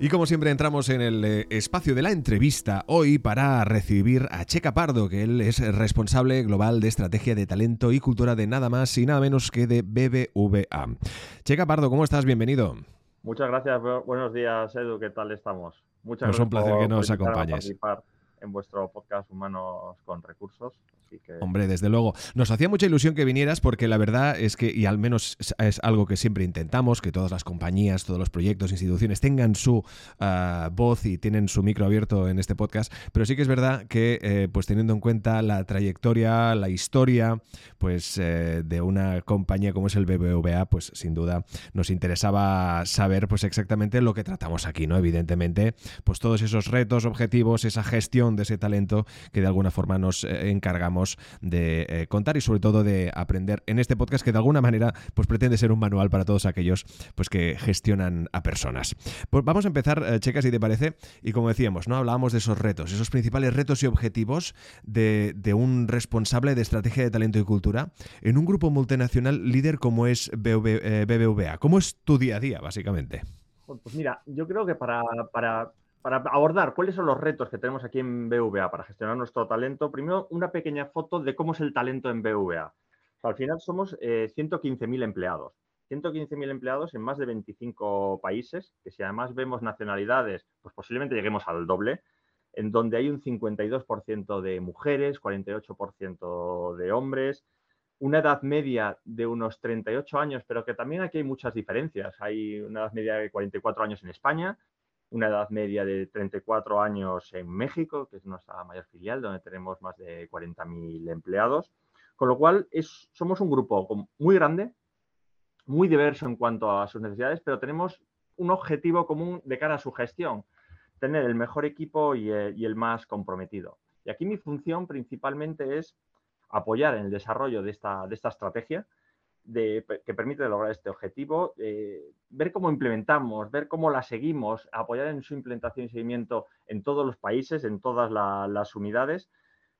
Y como siempre entramos en el eh, espacio de la entrevista hoy para recibir a Checa Pardo, que él es responsable global de estrategia de talento y cultura de nada más y nada menos que de BBVA. Checa Pardo, ¿cómo estás? Bienvenido. Muchas gracias, buenos días Edu, ¿qué tal estamos? Muchas pues gracias. un placer que nos acompañes en vuestro podcast Humanos con Recursos. Hombre, desde luego. Nos hacía mucha ilusión que vinieras porque la verdad es que, y al menos es algo que siempre intentamos, que todas las compañías, todos los proyectos, instituciones tengan su ah, voz y tienen su micro abierto en este podcast, pero sí que es verdad que, eh, pues teniendo en cuenta la trayectoria, la historia, pues eh, de una compañía como es el BBVA, pues sin duda nos interesaba saber pues exactamente lo que tratamos aquí, ¿no? Evidentemente, pues todos esos retos, objetivos, esa gestión de ese talento que de alguna forma nos eh, encargamos de eh, contar y sobre todo de aprender en este podcast que de alguna manera pues pretende ser un manual para todos aquellos pues que gestionan a personas. Pues vamos a empezar, eh, Checa, si te parece, y como decíamos, ¿no? Hablábamos de esos retos, esos principales retos y objetivos de, un responsable de estrategia de talento y cultura en un grupo multinacional líder como es BBVA. ¿Cómo es tu día a día, básicamente? Pues mira, yo creo que para para abordar cuáles son los retos que tenemos aquí en BVA para gestionar nuestro talento, primero una pequeña foto de cómo es el talento en BVA. al final somos 115.000 eh, empleados. 115.000 empleados en más de 25 países, que si además vemos nacionalidades, pues posiblemente lleguemos al doble, en donde hay un 52% de mujeres, 48% de hombres, una edad media de unos 38 años, pero que también aquí hay muchas diferencias. Hay una edad media de 44 años en España, una edad media de 34 años en México, que es nuestra mayor filial, donde tenemos más de 40.000 empleados. Con lo cual, es, somos un grupo muy grande, muy diverso en cuanto a sus necesidades, pero tenemos un objetivo común de cara a su gestión, tener el mejor equipo y el, y el más comprometido. Y aquí mi función principalmente es apoyar en el desarrollo de esta, de esta estrategia, que permite lograr este objetivo, eh, ver cómo implementamos, ver cómo la seguimos, apoyar en su implementación y seguimiento en todos los países, en todas las unidades.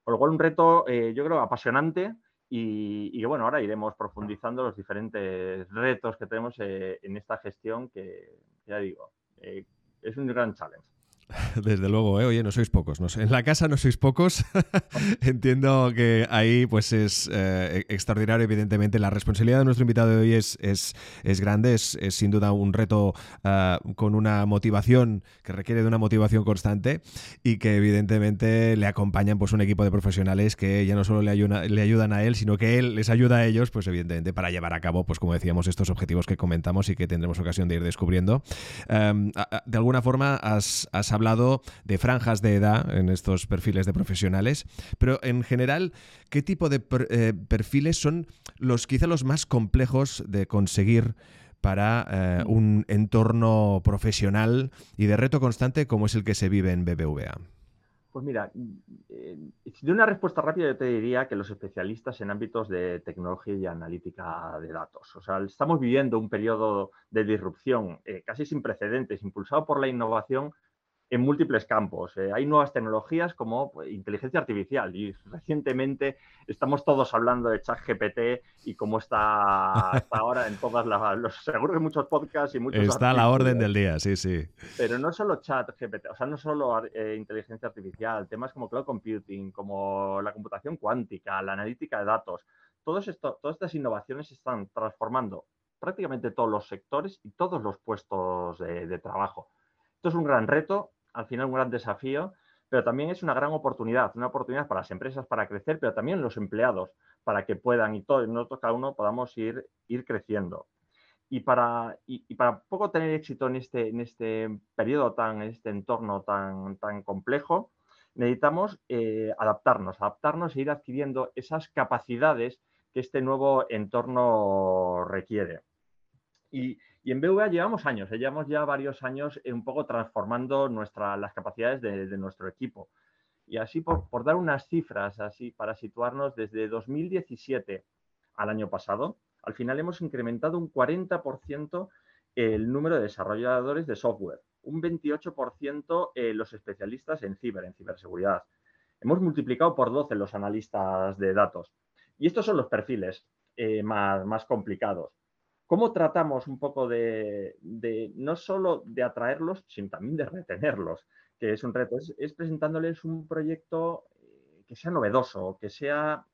Con lo cual, un reto, eh, yo creo, apasionante y, y, bueno, ahora iremos profundizando los diferentes retos que tenemos eh, en esta gestión que, ya digo, es un gran challenge. Desde luego, ¿eh? oye, no sois pocos. No En la casa no sois pocos. Entiendo que ahí pues es eh, extraordinario, evidentemente. La responsabilidad de nuestro invitado de hoy es, es, es grande, es, sin duda un reto ah, con una motivación que requiere de una motivación constante y que evidentemente le acompañan pues un equipo de profesionales que ya no solo le, le ayudan a él, sino que él les ayuda a ellos, pues evidentemente para llevar a cabo, pues como decíamos, estos objetivos que comentamos y que tendremos ocasión de ir descubriendo. de alguna forma has, has hablado de franjas de edad en estos perfiles de profesionales, pero en general, ¿qué tipo de eh, perfiles son los quizá los más complejos de conseguir? para eh, un entorno profesional y de reto constante como es el que se vive en BBVA? Pues mira, eh, de una respuesta rápida yo te diría que los especialistas en ámbitos de tecnología y analítica de datos. O sea, estamos viviendo un periodo de disrupción casi sin precedentes, impulsado por la innovación en múltiples campos. Eh, hay nuevas tecnologías como pues, inteligencia artificial y recientemente estamos todos hablando de ChatGPT y cómo está hasta ahora en todas las... Los, seguro que muchos podcasts y muchos... Está a la orden del día, sí, sí. Pero no solo ChatGPT, o sea, no solo eh, inteligencia artificial, temas como cloud computing, como la computación cuántica, la analítica de datos, todos esto, todas estas innovaciones están transformando prácticamente todos los sectores y todos los puestos de trabajo. Esto es un gran reto al final un gran desafío, pero también es una gran oportunidad, una oportunidad para las empresas para crecer, pero también los empleados para que puedan y todos nosotros cada uno podamos ir, ir creciendo. Y para, y, para poco tener éxito en este, en este periodo tan, en este entorno tan, tan complejo, necesitamos eh, adaptarnos, adaptarnos e ir adquiriendo esas capacidades que este nuevo entorno requiere. Y, en BVA llevamos años, eh, llevamos ya varios años un poco transformando las capacidades de, nuestro equipo. Y así, por, por, dar unas cifras, así para situarnos, desde 2017 al año pasado, al final hemos incrementado un 40% el número de desarrolladores de software, un 28% eh, los especialistas en ciber, en ciberseguridad. Hemos multiplicado por 12 los analistas de datos. Y estos son los perfiles eh, más, complicados. ¿Cómo tratamos un poco de, no solo de atraerlos, sino también de retenerlos? Que es un reto. Es, presentándoles un proyecto eh, que sea novedoso, que sea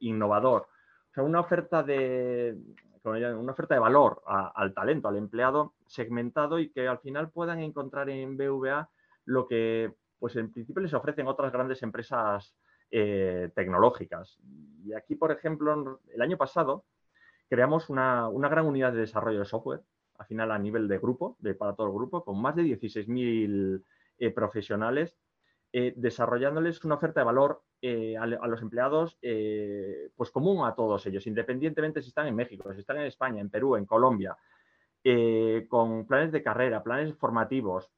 innovador. O sea, una oferta de, una oferta de valor al talento, al empleado segmentado y que al final puedan encontrar en BVA lo que pues en principio les ofrecen otras grandes empresas eh, tecnológicas. Y aquí, por ejemplo, el año pasado creamos una, gran unidad de desarrollo de software, al final a nivel de grupo, de, para todo el grupo, con más de 16.000 eh, profesionales eh, desarrollándoles una oferta de valor eh, a, los empleados eh, pues común a todos ellos, independientemente si están en México, si están en España, en Perú, en Colombia, con planes de carrera, planes formativos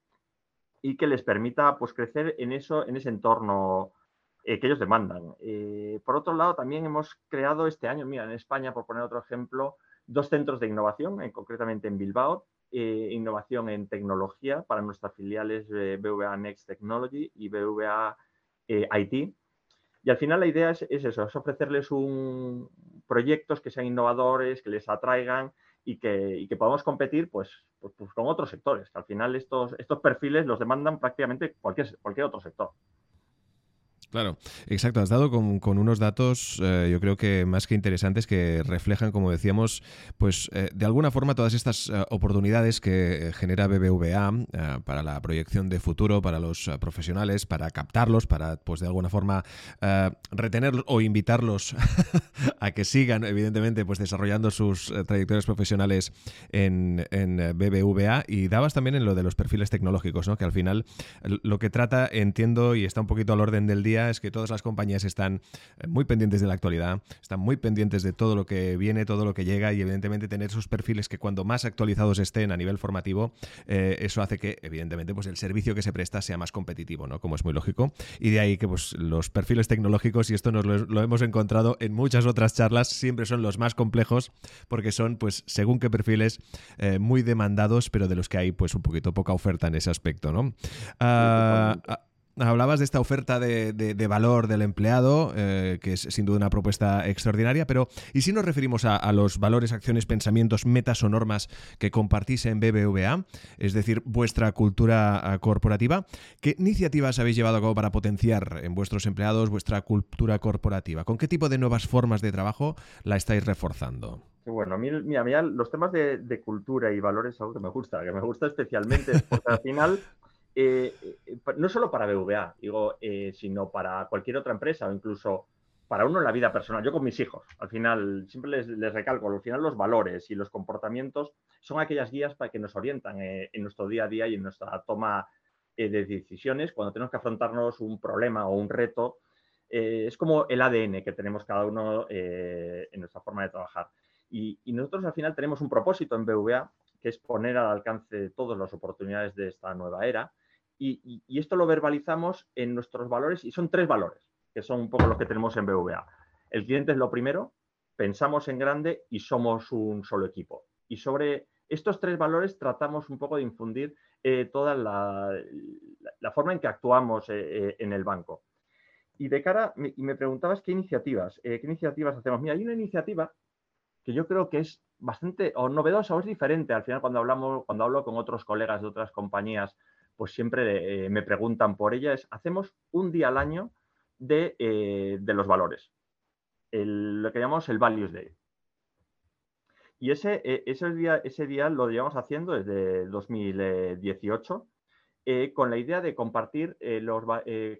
y que les permita pues, crecer en, eso, en ese entorno que ellos demandan. por otro lado, también hemos creado este año, mira, en España, por poner otro ejemplo, dos centros de innovación, concretamente en Bilbao, eh, innovación en tecnología para nuestras filiales BVA Next Technology y BVA eh, IT. Y al final la idea es, eso, es ofrecerles un, proyectos que sean innovadores, que les atraigan y que, y que podamos competir pues, pues, pues, con otros sectores, que al final estos, estos perfiles los demandan prácticamente cualquier, cualquier otro sector. Claro, exacto. Has dado con, unos datos, eh, yo creo que más que interesantes, que reflejan, como decíamos, pues eh, de alguna forma todas estas eh, oportunidades que genera BBVA para la proyección de futuro, para los profesionales, para captarlos, para, pues de alguna forma, retenerlos o invitarlos a que sigan, evidentemente, pues desarrollando sus trayectorias profesionales en, en BBVA. Y dabas también en lo de los perfiles tecnológicos, ¿no? Que al final lo que trata, entiendo, y está un poquito al orden del día, es que todas las compañías están eh, muy pendientes de la actualidad, están muy pendientes de todo lo que viene, todo lo que llega y evidentemente tener esos perfiles que cuando más actualizados estén a nivel formativo, eh, eso hace que evidentemente pues el servicio que se presta sea más competitivo, ¿no? Como es muy lógico. Y de ahí que pues los perfiles tecnológicos, y esto nos lo, hemos encontrado en muchas otras charlas, siempre son los más complejos porque son pues según qué perfiles eh, muy demandados, pero de los que hay pues un poquito poca oferta en ese aspecto, ¿no? Hablabas de esta oferta de, valor del empleado, eh, que es sin duda una propuesta extraordinaria, pero ¿y si nos referimos a, los valores, acciones, pensamientos, metas o normas que compartís en BBVA, es decir, vuestra cultura ah, corporativa? ¿Qué iniciativas habéis llevado a cabo para potenciar en vuestros empleados vuestra cultura corporativa? ¿Con qué tipo de nuevas formas de trabajo la estáis reforzando? Bueno, a mí, mira, los temas de, de, cultura y valores es algo que me gusta, que me gusta especialmente, porque al final eh, eh, no solo para BVA, digo, eh, sino para cualquier otra empresa o incluso para uno en la vida personal. Yo con mis hijos, al final, siempre les, recalco, al final los valores y los comportamientos son aquellas guías para que nos orientan en nuestro día a día y en nuestra toma de decisiones cuando tenemos que afrontarnos un problema o un reto. es como el ADN que tenemos cada uno en nuestra forma de trabajar. Y, y, nosotros al final tenemos un propósito en BVA, que es poner al alcance de todas las oportunidades de esta nueva era y, esto lo verbalizamos en nuestros valores y son tres valores, que son un poco los que tenemos en BVA. El cliente es lo primero, pensamos en grande y somos un solo equipo. Y sobre estos tres valores tratamos un poco de infundir eh, toda la, forma en que actuamos eh, eh, en el banco. Y de cara, y me preguntabas qué iniciativas, qué iniciativas hacemos. Mira, hay una iniciativa que yo creo que es bastante o novedosa o es diferente. Al final, cuando hablamos, cuando hablo con otros colegas de otras compañías pues siempre eh, me preguntan por ella, es, hacemos un día al año de, eh, los valores, lo que llamamos el Values Day. Y ese, eh, ese, día, ese día lo llevamos haciendo desde 2018 con la idea de compartir, los,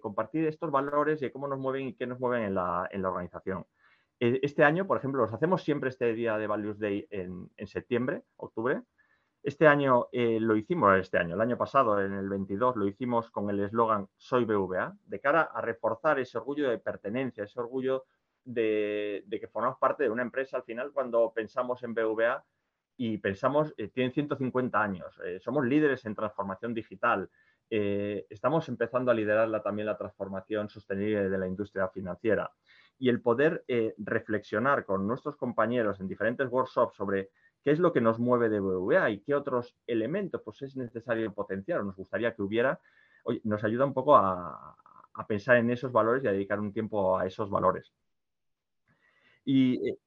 compartir estos valores y cómo nos mueven y qué nos mueven en la, en la organización. Este año, por ejemplo, los hacemos siempre este día de Values Day en, en septiembre, octubre, este año eh, lo hicimos, este año, el año pasado, en el 22, lo hicimos con el eslogan Soy BVA, de cara a reforzar ese orgullo de pertenencia, ese orgullo de, que formamos parte de una empresa. Al final, cuando pensamos en BVA, y pensamos, eh, tienen 150 años, eh, somos líderes en transformación digital, eh, estamos empezando a liderar también la transformación sostenible de la industria financiera. Y el poder reflexionar con nuestros compañeros en diferentes workshops sobre qué es lo que nos mueve de BVA y qué otros elementos pues, es necesario potenciar o nos gustaría que hubiera, nos ayuda un poco a, a pensar en esos valores y a dedicar un tiempo a esos valores. Y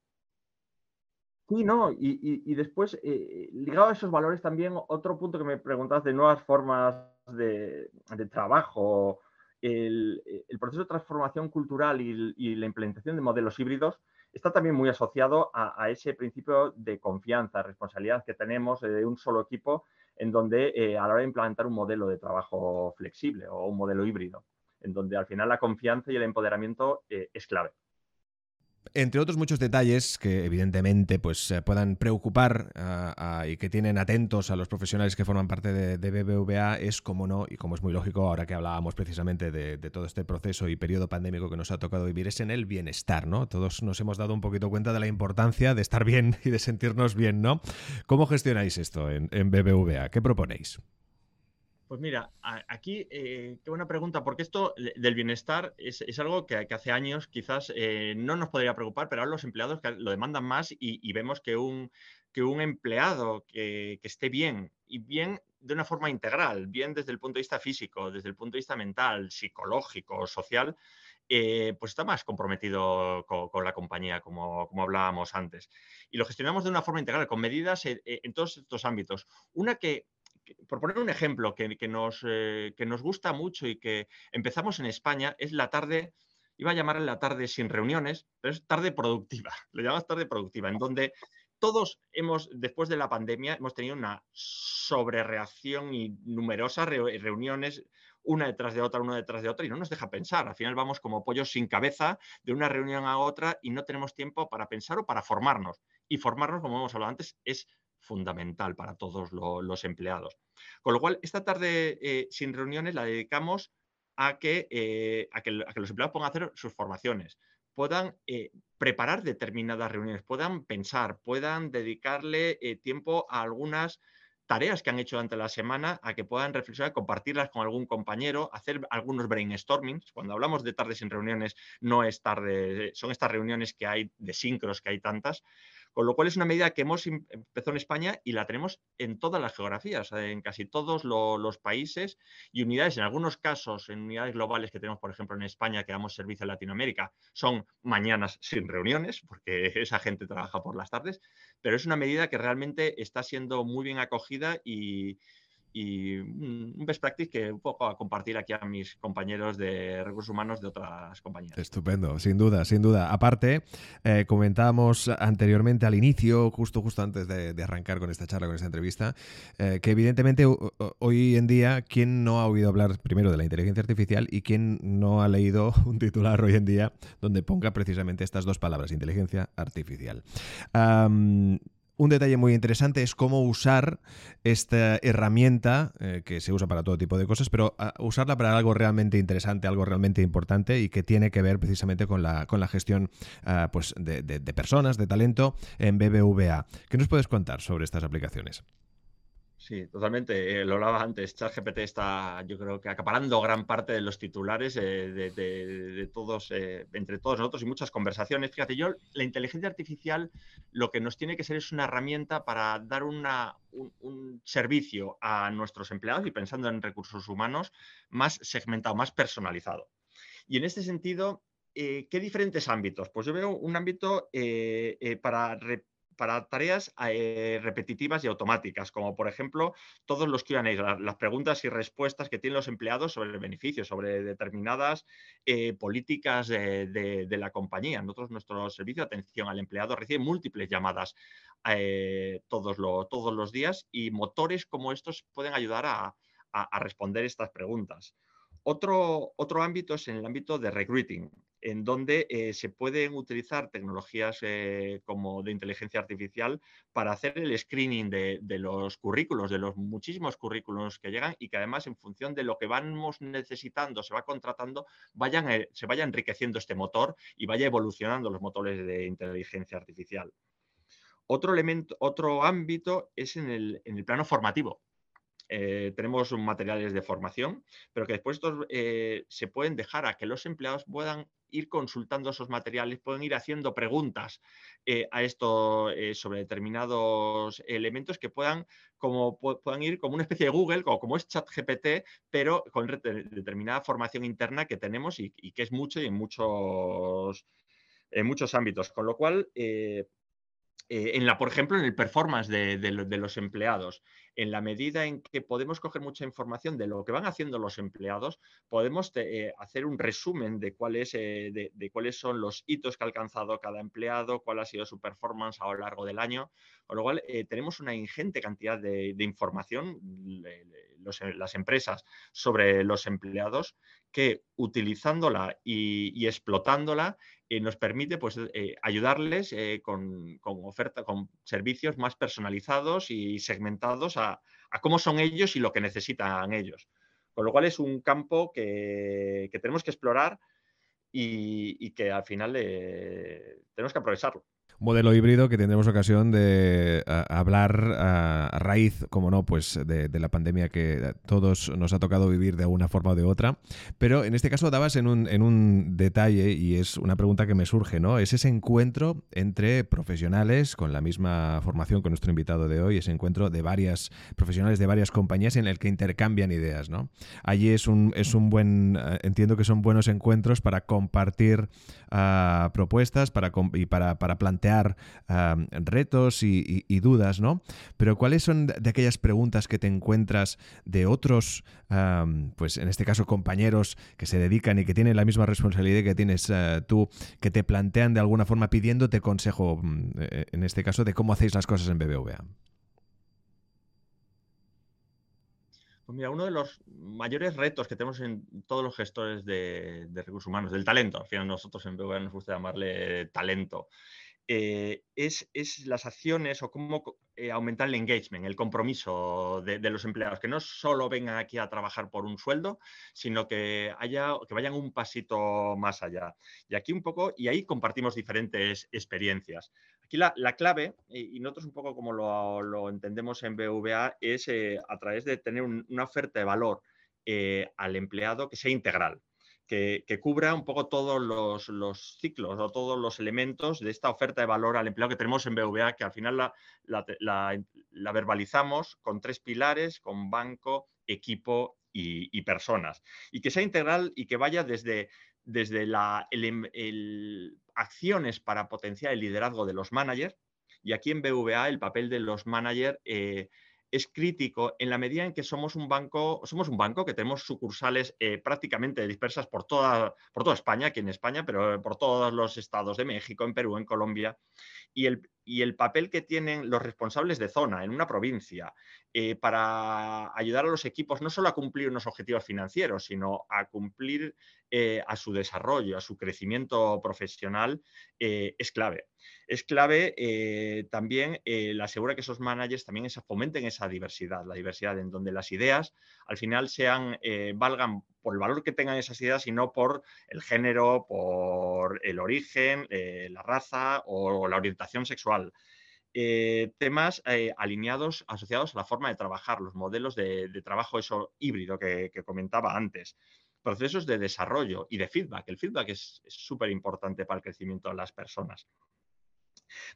Sí, no, y, después, eh, ligado a esos valores también, otro punto que me preguntas de nuevas formas de, trabajo, el, proceso de transformación cultural y, la implementación de modelos híbridos está también muy asociado a, ese principio de confianza, responsabilidad que tenemos de un solo equipo en donde eh, a la hora de implementar un modelo de trabajo flexible o un modelo híbrido, en donde al final la confianza y el empoderamiento eh, es clave. Entre otros muchos detalles que evidentemente pues, eh, puedan preocupar y que tienen atentos a los profesionales que forman parte de, BBVA es, como no, y como es muy lógico ahora que hablábamos precisamente de, todo este proceso y periodo pandémico que nos ha tocado vivir, es en el bienestar, ¿no? Todos nos hemos dado un poquito cuenta de la importancia de estar bien y de sentirnos bien, ¿no? ¿Cómo gestionáis esto en, en BBVA? ¿Qué proponéis? Pues mira, aquí, eh, qué buena pregunta, porque esto del bienestar es, algo que, hace años quizás eh, no nos podría preocupar, pero ahora los empleados lo demandan más y, vemos que un, que un empleado que, esté bien y bien de una forma integral, bien desde el punto de vista físico, desde el punto de vista mental, psicológico, social, eh, pues está más comprometido con, la compañía, como, como, hablábamos antes. Y lo gestionamos de una forma integral, con medidas en todos estos ámbitos. Una que por poner un ejemplo que, nos, eh, que, nos, gusta mucho y que empezamos en España, es la tarde, iba a llamar la tarde sin reuniones, pero es tarde productiva, le llamamos tarde productiva, en donde todos hemos, después de la pandemia, hemos tenido una sobrereacción y numerosas reuniones, una detrás de otra, una detrás de otra, y no nos deja pensar. Al final vamos como pollos sin cabeza de una reunión a otra y no tenemos tiempo para pensar o para formarnos. Y formarnos, como hemos hablado antes, es fundamental para todos los empleados. Con lo cual, esta tarde eh, sin reuniones la dedicamos a que, eh, a, que, los empleados puedan hacer sus formaciones, puedan eh, preparar determinadas reuniones, puedan pensar, puedan dedicarle tiempo a algunas tareas que han hecho durante la semana, a que puedan reflexionar, compartirlas con algún compañero, hacer algunos brainstormings. Cuando hablamos de tardes sin reuniones, no es tarde, son estas reuniones que hay de sincros, que hay tantas, con lo cual es una medida que hemos em, empezado en España y la tenemos en todas las geografías, en casi todos los países y unidades. En algunos casos, en unidades globales que tenemos, por ejemplo, en España, que damos servicio a Latinoamérica, son mañanas sin reuniones, porque esa gente trabaja por las tardes, pero es una medida que realmente está siendo muy bien acogida y, y un best practice que un poco a compartir aquí a mis compañeros de recursos humanos de otras compañías. Estupendo, sin duda, sin duda. Aparte, eh, comentábamos anteriormente al inicio, justo justo antes de, arrancar con esta charla, con esta entrevista, eh, que evidentemente hoy en día, ¿quién no ha oído hablar primero de la inteligencia artificial y quién no ha leído un titular hoy en día donde ponga precisamente estas dos palabras, inteligencia artificial? Un detalle muy interesante es cómo usar esta herramienta, eh, que se usa para todo tipo de cosas, pero ah, usarla para algo realmente interesante, algo realmente importante y que tiene que ver precisamente con la, gestión ah, pues de, de personas, de talento en BBVA. ¿Qué nos puedes contar sobre estas aplicaciones? Sí, totalmente. Eh, lo hablaba antes. ChatGPT está, yo creo que acaparando gran parte de los titulares eh, de, todos, eh, entre todos nosotros y muchas conversaciones. Fíjate, yo, la inteligencia artificial lo que nos tiene que ser es una herramienta para dar una, un, servicio a nuestros empleados y pensando en recursos humanos más segmentado, más personalizado. Y en este sentido, ¿qué diferentes ámbitos? Pues yo veo un ámbito para para tareas eh, repetitivas y automáticas, como por ejemplo todos los QA, las preguntas y respuestas que tienen los empleados sobre el beneficio, sobre determinadas eh, políticas de, la compañía. Nosotros, nuestro servicio de atención al empleado recibe múltiples llamadas eh, todos, todos los días y motores como estos pueden ayudar a, responder estas preguntas. Otro, otro ámbito es en el ámbito de recruiting en donde eh, se pueden utilizar tecnologías eh, como de inteligencia artificial para hacer el screening de, los currículos, de los muchísimos currículos que llegan y que además en función de lo que vamos necesitando, se va contratando, vayan, eh, se vaya enriqueciendo este motor y vaya evolucionando los motores de inteligencia artificial. Otro elemento, otro ámbito es en el, en el plano formativo. Eh, tenemos materiales de formación, pero que después estos, eh, se pueden dejar a que los empleados puedan ir consultando esos materiales, pueden ir haciendo preguntas eh, a esto sobre determinados elementos que puedan, como, puedan ir como una especie de Google, como, como es ChatGPT, pero con determinada formación interna que tenemos y, que es mucho y en muchos, en muchos ámbitos. Con lo cual, en la, por ejemplo, en el performance de, los empleados. En la medida en que podemos coger mucha información de lo que van haciendo los empleados, podemos eh, hacer un resumen de, eh, de, cuáles son los hitos que ha alcanzado cada empleado, cuál ha sido su performance a lo largo del año. Con lo cual, tenemos una ingente cantidad de, información, las empresas, sobre los empleados, que utilizándola y explotándola, eh, nos permite pues, eh, ayudarles eh, con, oferta, con servicios más personalizados y segmentados a, cómo son ellos y lo que necesitan ellos. Con lo cual es un campo que, tenemos que explorar y, que al final tenemos que aprovecharlo modelo híbrido que tendremos ocasión de hablar a, raíz, como no, pues de, la pandemia que a todos nos ha tocado vivir de alguna forma o de otra. Pero en este caso dabas en un, en un detalle y es una pregunta que me surge, ¿no? Es ese encuentro entre profesionales con la misma formación que nuestro invitado de hoy, ese encuentro de varias profesionales de varias compañías en el que intercambian ideas, ¿no? Allí es un, es un buen, eh, entiendo que son buenos encuentros para compartir ah, propuestas para, y para, para plantear retos y, dudas, ¿no? Pero ¿cuáles son de aquellas preguntas que te encuentras de otros, pues en este caso compañeros que se dedican y que tienen la misma responsabilidad que tienes eh, tú, que te plantean de alguna forma pidiéndote consejo, mm, eh, en este caso, de cómo hacéis las cosas en BBVA? Pues mira, uno de los mayores retos que tenemos en todos los gestores de, de recursos humanos, del talento, al final nosotros en BBVA nos gusta llamarle talento, eh, es, las acciones o cómo eh, aumentar el engagement, el compromiso de, los empleados, que no solo vengan aquí a trabajar por un sueldo, sino que, haya, que vayan un pasito más allá. Y aquí un poco, y ahí compartimos diferentes experiencias. Aquí la, clave, y, nosotros un poco como lo, entendemos en BVA, es eh, a través de tener una oferta de valor al empleado que sea integral que, cubra un poco todos los, ciclos o todos los elementos de esta oferta de valor al empleo que tenemos en BVA, que al final la, verbalizamos con tres pilares, con banco, equipo y, personas. Y que sea integral y que vaya desde, desde la, acciones para potenciar el liderazgo de los managers. Y aquí en BVA el papel de los managers... Eh, es crítico en la medida en que somos un banco, somos un banco que tenemos sucursales eh, prácticamente dispersas por toda, por toda España, aquí en España, pero por todos los estados de México, en Perú, en Colombia, y el, y el papel que tienen los responsables de zona en una provincia eh, para ayudar a los equipos no solo a cumplir unos objetivos financieros, sino a cumplir eh, a su desarrollo, a su crecimiento profesional, es clave. Es clave eh, también eh, la asegura que esos managers también fomenten esa diversidad, la diversidad en donde las ideas al final sean, eh, valgan por el valor que tengan esas ideas y no por el género, por el origen, la raza o la orientación sexual. temas alineados, asociados a la forma de trabajar, los modelos de, trabajo eso híbrido que, comentaba antes procesos de desarrollo y de feedback. El feedback es súper importante para el crecimiento de las personas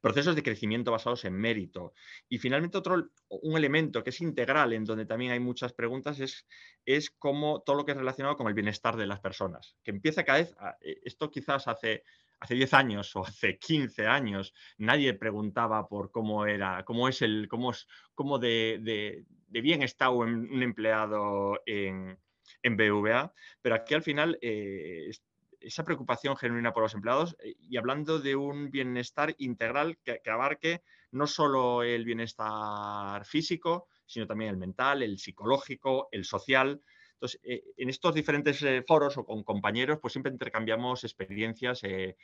procesos de crecimiento basados en mérito. Y finalmente otro, un elemento que es integral, en donde también hay muchas preguntas, es, es cómo todo lo que es relacionado con el bienestar de las personas, que empieza cada vez, eh, esto quizás hace hace 10 años o hace 15 años nadie preguntaba por cómo era, cómo es el, cómo es, cómo de, bien está un, empleado en, en BVA, pero aquí al final eh, esa preocupación genuina por los empleados eh, y hablando de un bienestar integral que, abarque no solo el bienestar físico, sino también el mental, el psicológico, el social. Entonces, eh, en estos diferentes eh, foros o con compañeros, pues siempre intercambiamos experiencias e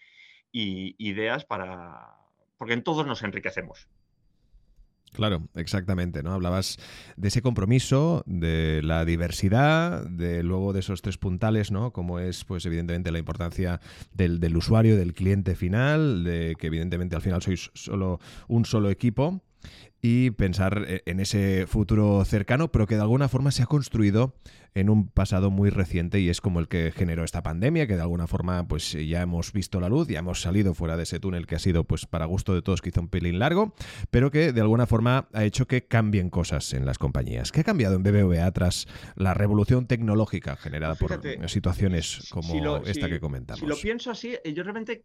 ideas para, porque en todos nos enriquecemos. Claro, exactamente, ¿no? Hablabas de ese compromiso, de la diversidad, de luego de esos tres puntales, ¿no? Como es, pues, evidentemente, la importancia del, del usuario, del cliente final, de que evidentemente al final sois solo un solo equipo y pensar e, en ese futuro cercano, pero que de alguna forma se ha construido en un pasado muy reciente y es como el que generó esta pandemia, que de alguna forma pues ya hemos visto la luz, ya hemos salido fuera de ese túnel que ha sido pues para gusto de todos quizá un pelín largo, pero que de alguna forma ha hecho que cambien cosas en las compañías. ¿Qué ha cambiado en BBVA tras la revolución tecnológica generada por situaciones como esta que comentamos? Si lo pienso así, eh, yo realmente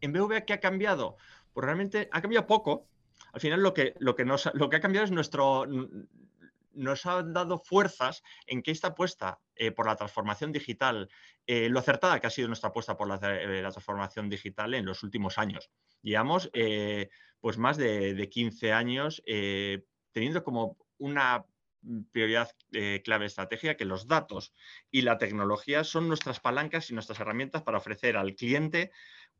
en BBVA ¿qué ha cambiado? Pues realmente ha cambiado poco, al final lo que, lo que, nos, lo que ha cambiado es nuestro, nos ha dado fuerzas en que esta apuesta eh, por la transformación digital, eh, lo acertada que ha sido nuestra apuesta por la, eh, transformación digital en los últimos años. Llevamos pues más de, de 15 años teniendo como una prioridad clave estrategia que los datos y la tecnología son nuestras palancas y nuestras herramientas para ofrecer al cliente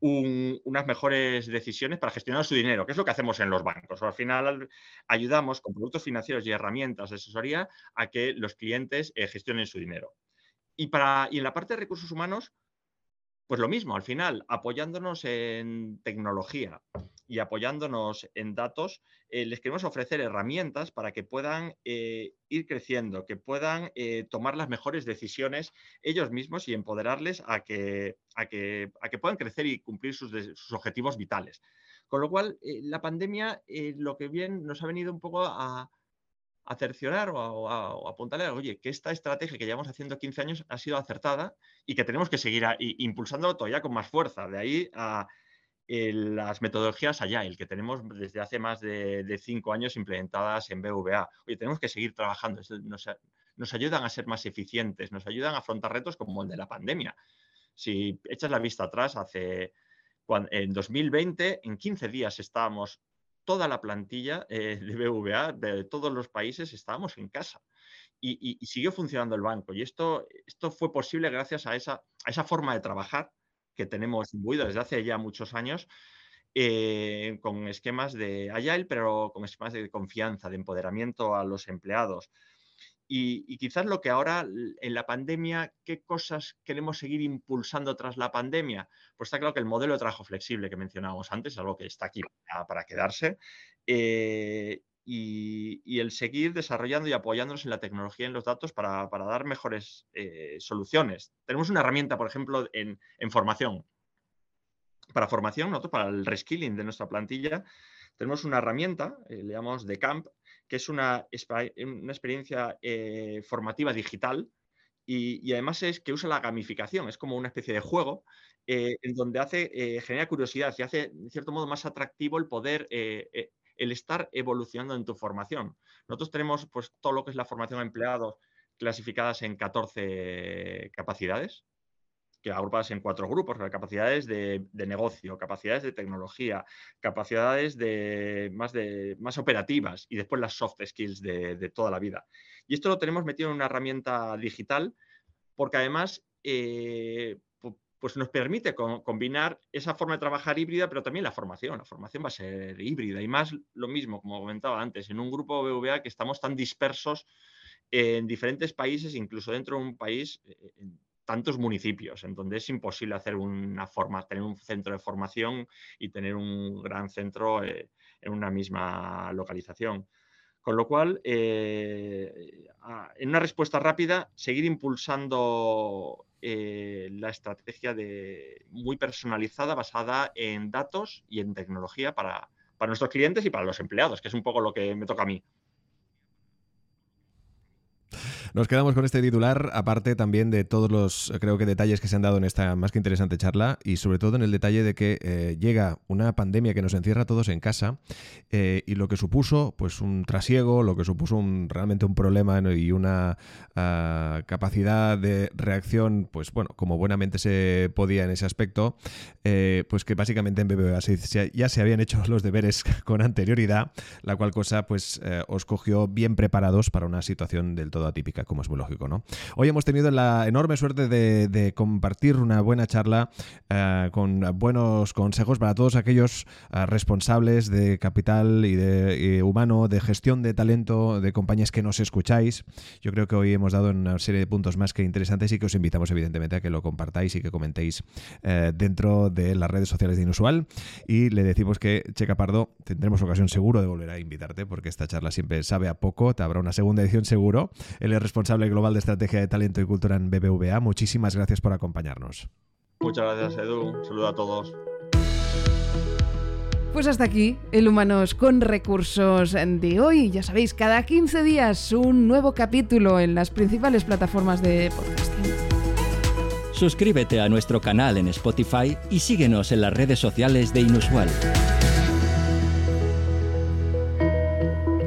unas mejores decisiones para gestionar su dinero, que es lo que hacemos en los bancos. al final ayudamos con productos financieros y herramientas de asesoría a que los clientes eh, gestionen su dinero. Y, para, y en la parte de recursos humanos, pues lo mismo, al final, apoyándonos en tecnología y apoyándonos en datos, eh, les queremos ofrecer herramientas para que puedan eh, ir creciendo, que puedan eh, tomar las mejores decisiones ellos mismos y empoderarles a que, a que, a que puedan crecer y cumplir sus, sus objetivos vitales. Con lo cual, la pandemia lo que bien nos ha venido un poco a, a cerciorar o a, apuntarle, oye, que esta estrategia que llevamos haciendo 15 años ha sido acertada y que tenemos que seguir impulsando todavía con más fuerza. De ahí a las metodologías el que tenemos desde hace más de, 5 años implementadas en BVA. Oye, tenemos que seguir trabajando. Nos ayudan a ser más eficientes, nos ayudan a afrontar retos como el de la pandemia. Si echas la vista atrás, hace en 2020, en 15 días estábamos toda la plantilla eh, de BVA de todos los países estábamos en casa. Y, siguió funcionando el banco. Y esto, esto fue posible gracias a esa, a esa forma de trabajar que tenemos imbuido desde hace ya muchos años, eh, con esquemas de Agile, pero con esquemas de confianza, de empoderamiento a los empleados. Y, quizás lo que ahora en la pandemia, ¿qué cosas queremos seguir impulsando tras la pandemia? Pues está claro que el modelo de trabajo flexible que mencionábamos antes es algo que está aquí para, quedarse. Eh, y, el seguir desarrollando y apoyándonos en la tecnología y en los datos para, dar mejores eh, soluciones. Tenemos una herramienta, por ejemplo, en, formación. Para formación, nosotros para el reskilling de nuestra plantilla, tenemos una herramienta, eh, le llamamos The Camp, que es una, una experiencia eh, formativa digital y, además es que usa la gamificación, es como una especie de juego eh, en donde hace, eh, genera curiosidad y hace, de cierto modo, más atractivo el poder, el estar evolucionando en tu formación. Nosotros tenemos pues, todo lo que es la formación a empleados clasificadas en 14 capacidades que agrupadas en cuatro grupos, capacidades de, negocio, capacidades de tecnología, capacidades de más, de más operativas y después las soft skills de, toda la vida. Y esto lo tenemos metido en una herramienta digital porque además eh, pues nos permite combinar esa forma de trabajar híbrida, pero también la formación. La formación va a ser híbrida y más lo mismo, como comentaba antes, en un grupo BVA que estamos tan dispersos en diferentes países, incluso dentro de un país, eh, tantos municipios, en donde es imposible hacer una forma, tener un centro de formación y tener un gran centro eh, en una misma localización. Con lo cual, eh, en una respuesta rápida, seguir impulsando eh, la estrategia de, muy personalizada basada en datos y en tecnología para, para nuestros clientes y para los empleados, que es un poco lo que me toca a mí. Nos quedamos con este titular, aparte también de todos los, creo que detalles que se han dado en esta más que interesante charla y sobre todo en el detalle de que eh, llega una pandemia que nos encierra a todos en casa eh, y lo que supuso pues un trasiego, lo que supuso un, realmente un problema y una ah, capacidad de reacción, pues bueno, como buenamente se podía en ese aspecto, eh, pues que básicamente en BBVA ya se habían hecho los deberes con anterioridad, la cual cosa pues os cogió bien preparados para una situación del todo atípica como es muy lógico, ¿no? Hoy hemos tenido la enorme suerte de, compartir una buena charla eh, con buenos consejos para todos aquellos eh, responsables de capital y de humano, de gestión de talento, de compañías que nos escucháis. Yo creo que hoy hemos dado una serie de puntos más que interesantes y que os invitamos evidentemente a que lo compartáis y que comentéis eh, dentro de las redes sociales de Inusual. Y le decimos que, Checa Pardo, tendremos ocasión seguro de volver a invitarte porque esta charla siempre sabe a poco. Te habrá una segunda edición seguro. Responsable global de estrategia de talento y cultura en BBVA. Muchísimas gracias por acompañarnos. Muchas gracias, Edu. Un saludo a todos. Pues hasta aquí el Humanos con Recursos de hoy. Ya sabéis, cada 15 días un nuevo capítulo en las principales plataformas de podcasting. Suscríbete a nuestro canal en Spotify y síguenos en las redes sociales de Inusual.